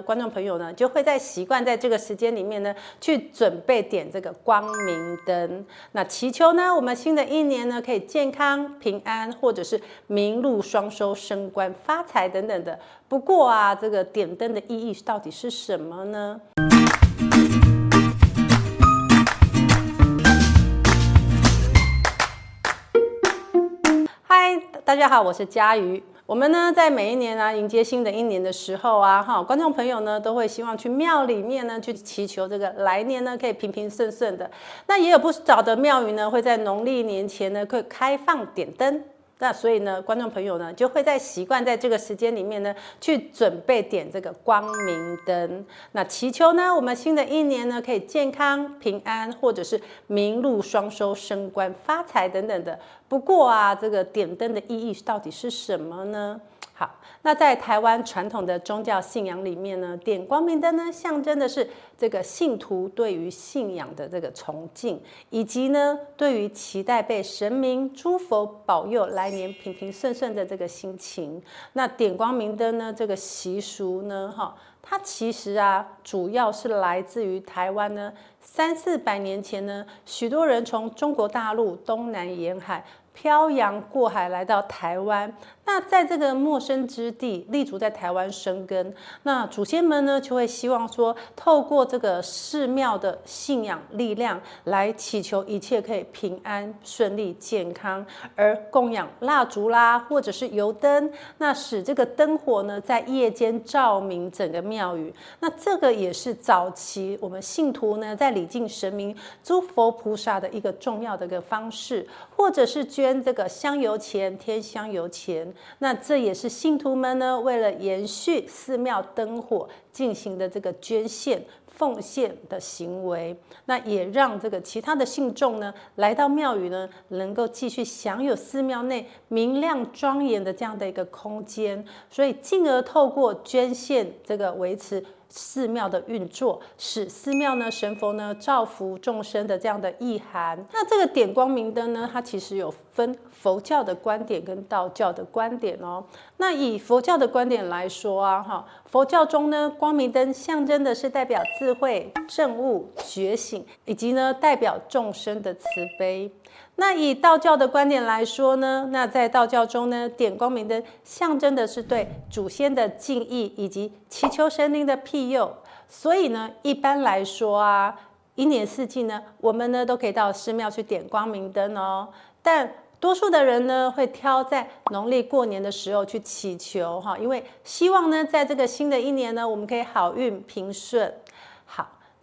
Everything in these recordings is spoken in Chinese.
观众朋友呢，就会在习惯在这个时间里面呢，去准备点这个光明灯，那祈求呢，我们新的一年呢，可以健康平安，或者是名禄双收、升官发财等等的。不过啊，这个点灯的意义到底是什么呢？嗨，大家好，我是佳瑜。我们呢，在每一年啊，迎接新的一年的时候啊，哈，观众朋友呢，都会希望去庙里面呢，去祈求这个来年呢，可以平平顺顺的。那也有不少的庙宇呢，会在农历年前呢，会开放点灯。那所以呢，观众朋友呢，就会在习惯在这个时间里面呢，去准备点这个光明灯。那祈求呢，我们新的一年呢，可以健康平安，或者是名禄双收、升官发财等等的。不过啊，这个点灯的意义到底是什么呢？那在台湾传统的宗教信仰里面呢，点光明灯呢，象征的是这个信徒对于信仰的这个崇敬，以及呢，对于期待被神明诸佛保佑来年平平顺顺的这个心情。那点光明灯呢，这个习俗呢，哈，它其实啊，主要是来自于台湾呢，三四百年前呢，许多人从中国大陆东南沿海。漂洋过海来到台湾，那在这个陌生之地立足在台湾生根，那祖先们呢就会希望说，透过这个寺庙的信仰力量来祈求一切可以平安顺利健康，而供养蜡烛啦，或者是油灯，那使这个灯火呢在夜间照明整个庙宇，那这个也是早期我们信徒呢在礼敬神明诸佛菩萨的一个重要的一个方式，或者是。捐这个香油钱，添香油钱，那这也是信徒们呢为了延续寺庙灯火进行的这个捐献奉献的行为，那也让这个其他的信众呢来到庙宇呢，能够继续享有寺庙内明亮庄严的这样的一个空间，所以进而透过捐献这个维持。寺庙的运作，使寺庙呢神佛呢造福众生的这样的意涵。那这个点光明灯呢，它其实有分佛教的观点跟道教的观点哦。那以佛教的观点来说啊，哈，佛教中呢，光明灯象征的是代表智慧、证悟、觉醒，以及呢代表众生的慈悲。那以道教的观点来说呢，那在道教中呢，点光明灯象征的是对祖先的敬意以及祈求神灵的庇佑。所以呢，一般来说啊，一年四季呢，我们呢都可以到寺庙去点光明灯哦。但多数的人呢，会挑在农历过年的时候去祈求哈，因为希望呢，在这个新的一年呢，我们可以好运平顺。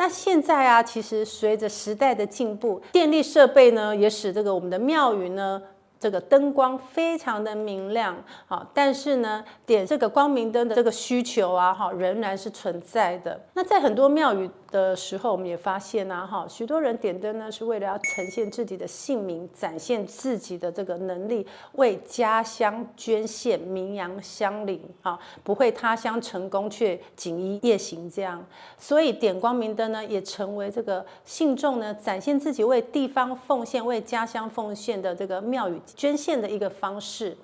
那现在啊，其实随着时代的进步，电力设备呢，也使这个我们的庙宇呢，这个灯光非常的明亮啊。但是呢，点这个光明灯的这个需求啊，哈，仍然是存在的。那在很多庙宇。的时候，我们也发现呐，哈，许多人点灯呢，是为了要呈现自己的姓名，展现自己的这个能力，为家乡捐献，名扬乡里，啊，不会他乡成功却锦衣夜行这样。所以点光明灯呢，也成为这个信众呢，展现自己为地方奉献、为家乡奉献的这个庙宇捐献的一个方式。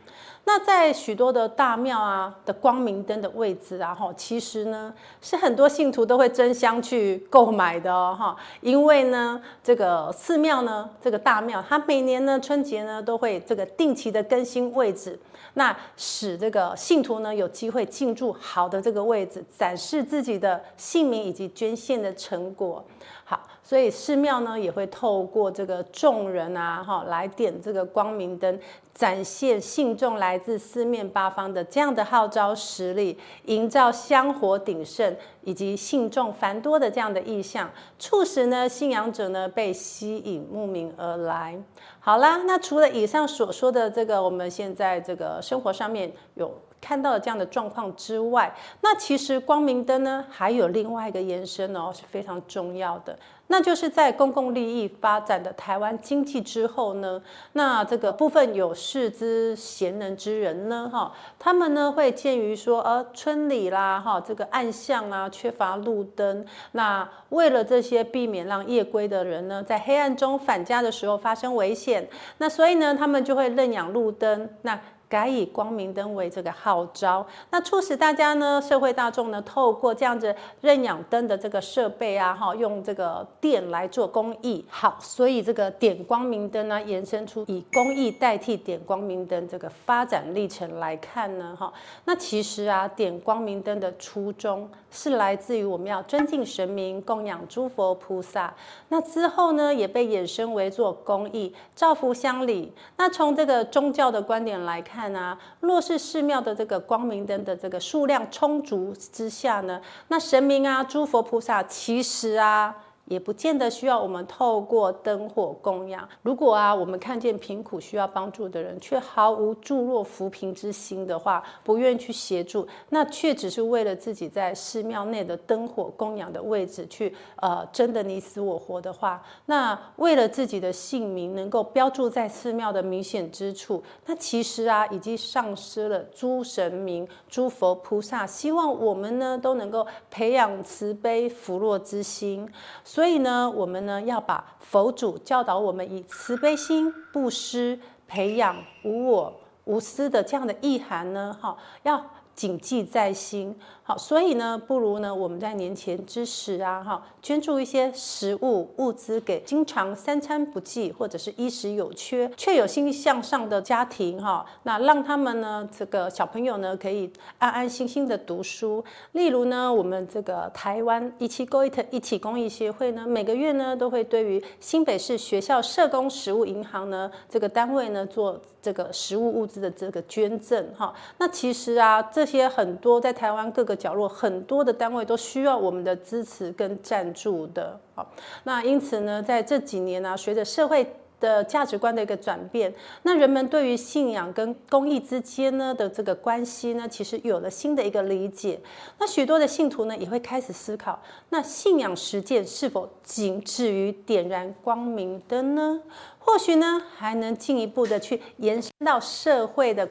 那在许多的大庙啊的光明灯的位置啊，哈，其实呢是很多信徒都会争相去购买的哦，哈，因为呢这个寺庙呢这个大庙，它每年呢春节呢都会这个定期的更新位置，那使这个信徒呢有机会进驻好的这个位置，展示自己的姓名以及捐献的成果。好，所以寺庙呢也会透过这个众人啊，哈，来点这个光明灯，展现信众来自四面八方的这样的号召实力，营造香火鼎盛以及信众繁多的这样的意象，促使呢信仰者呢被吸引慕名而来。好啦，那除了以上所说的这个，我们现在这个生活上面有。看到了这样的状况之外，那其实光明灯呢还有另外一个延伸哦，是非常重要的。那就是在公共利益发展的台湾经济之后呢，那这个部分有识之贤能之人呢，哈，他们呢会鉴于说，呃，村里啦，哈，这个暗巷啊缺乏路灯，那为了这些避免让夜归的人呢在黑暗中返家的时候发生危险，那所以呢他们就会认养路灯，那。改以光明灯为这个号召，那促使大家呢，社会大众呢，透过这样子认养灯的这个设备啊，哈，用这个电来做公益。好，所以这个点光明灯呢，延伸出以公益代替点光明灯这个发展历程来看呢，哈，那其实啊，点光明灯的初衷是来自于我们要尊敬神明，供养诸佛菩萨。那之后呢，也被衍生为做公益，造福乡里。那从这个宗教的观点来看啊，若是寺庙的这个光明灯的这个数量充足之下呢，那神明啊、诸佛菩萨其实啊。也不见得需要我们透过灯火供养。如果啊，我们看见贫苦需要帮助的人，却毫无助弱扶贫之心的话，不愿去协助，那却只是为了自己在寺庙内的灯火供养的位置去呃争得你死我活的话，那为了自己的姓名能够标注在寺庙的明显之处，那其实啊，已经丧失了诸神明、诸佛菩萨希望我们呢都能够培养慈悲扶弱之心。所以呢，我们呢要把佛祖教导我们以慈悲心布施、培养无我、无私的这样的意涵呢，哈，要谨记在心。好，所以呢，不如呢，我们在年前之时啊，哈，捐助一些食物物资给经常三餐不继或者是衣食有缺却有心向上的家庭，哈，那让他们呢，这个小朋友呢，可以安安心心的读书。例如呢，我们这个台湾一期 GOIT 一起公益协会呢，每个月呢，都会对于新北市学校社工食物银行呢这个单位呢做这个食物物资的这个捐赠，哈。那其实啊，这些很多在台湾各个。角落很多的单位都需要我们的支持跟赞助的，好，那因此呢，在这几年呢、随着社会的价值观的一个转变，那人们对于信仰跟公益之间呢的这个关系呢，其实有了新的一个理解。那许多的信徒呢，也会开始思考，那信仰实践是否仅止于点燃光明灯呢？或许呢，还能进一步的去延伸到社会的。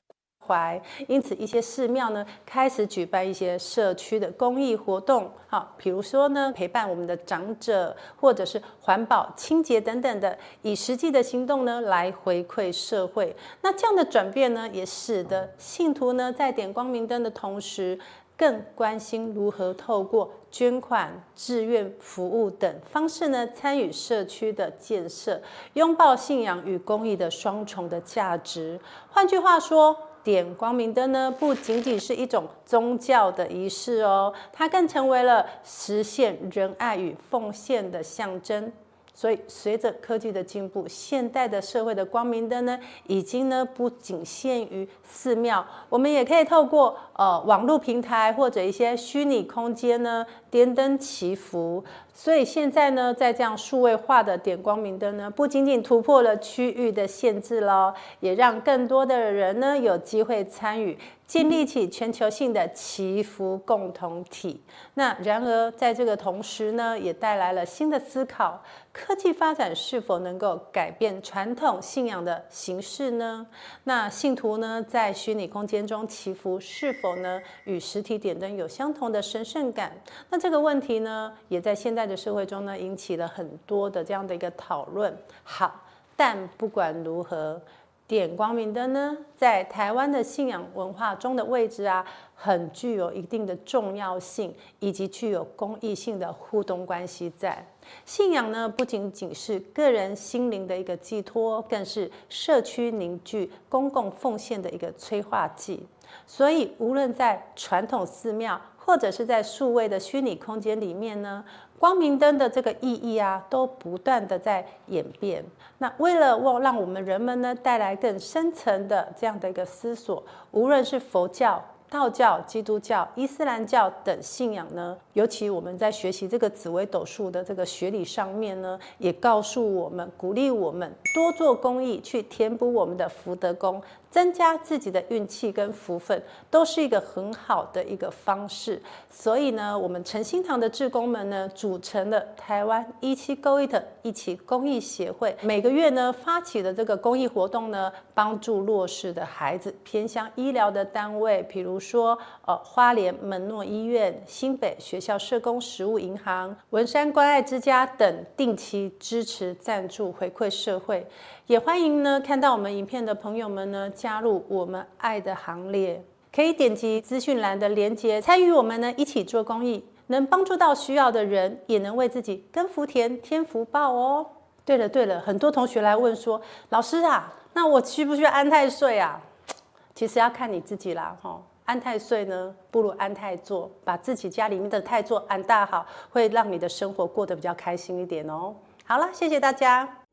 怀，因此一些寺庙呢，开始举办一些社区的公益活动，好，比如说呢，陪伴我们的长者，或者是环保清洁等等的，以实际的行动呢来回馈社会。那这样的转变呢，也使得信徒呢在点光明灯的同时，更关心如何透过捐款、志愿服务等方式呢，参与社区的建设，拥抱信仰与公益的双重的价值。换句话说，点光明灯呢，不仅仅是一种宗教的仪式哦，它更成为了实现仁爱与奉献的象征。所以，随着科技的进步，现代的社会的光明灯呢，已经呢不仅限于寺庙，我们也可以透过呃网络平台或者一些虚拟空间呢，点灯祈福。所以现在呢，在这样数位化的点光明灯呢，不仅仅突破了区域的限制喽，也让更多的人呢有机会参与，建立起全球性的祈福共同体。那然而在这个同时呢，也带来了新的思考：科技发展是否能够改变传统信仰的形式呢？那信徒呢在虚拟空间中祈福，是否呢与实体点灯有相同的神圣感？那这个问题呢，也在现在。的社会中呢，引起了很多的这样的一个讨论。好，但不管如何，点光明灯呢，在台湾的信仰文化中的位置啊，很具有一定的重要性，以及具有公益性的互动关系在。信仰呢，不仅仅是个人心灵的一个寄托，更是社区凝聚、公共奉献的一个催化剂。所以，无论在传统寺庙，或者是在数位的虚拟空间里面呢，光明灯的这个意义啊，都不断的在演变。那为了让我们人们呢带来更深层的这样的一个思索，无论是佛教、道教、基督教、伊斯兰教等信仰呢，尤其我们在学习这个紫微斗数的这个学理上面呢，也告诉我们、鼓励我们多做公益，去填补我们的福德宫。增加自己的运气跟福分，都是一个很好的一个方式。所以呢，我们诚心堂的志工们呢，组成了台湾一期 Go It 一起公益协会，每个月呢发起的这个公益活动呢，帮助弱势的孩子，偏乡医疗的单位，比如说呃花莲门诺医院、新北学校社工食物银行、文山关爱之家等，定期支持赞助回馈社会。也欢迎呢看到我们影片的朋友们呢。加入我们爱的行列。可以点击资讯栏的链接，参与我们呢一起做公益，能帮助到需要的人，也能为自己跟福田添福报哦。对了对了，很多同学来问说，老师啊，那我需不需要安太岁啊？其实要看你自己啦，哈。安太岁呢，不如安太座，把自己家里面的太座安大好，会让你的生活过得比较开心一点哦。好了，谢谢大家。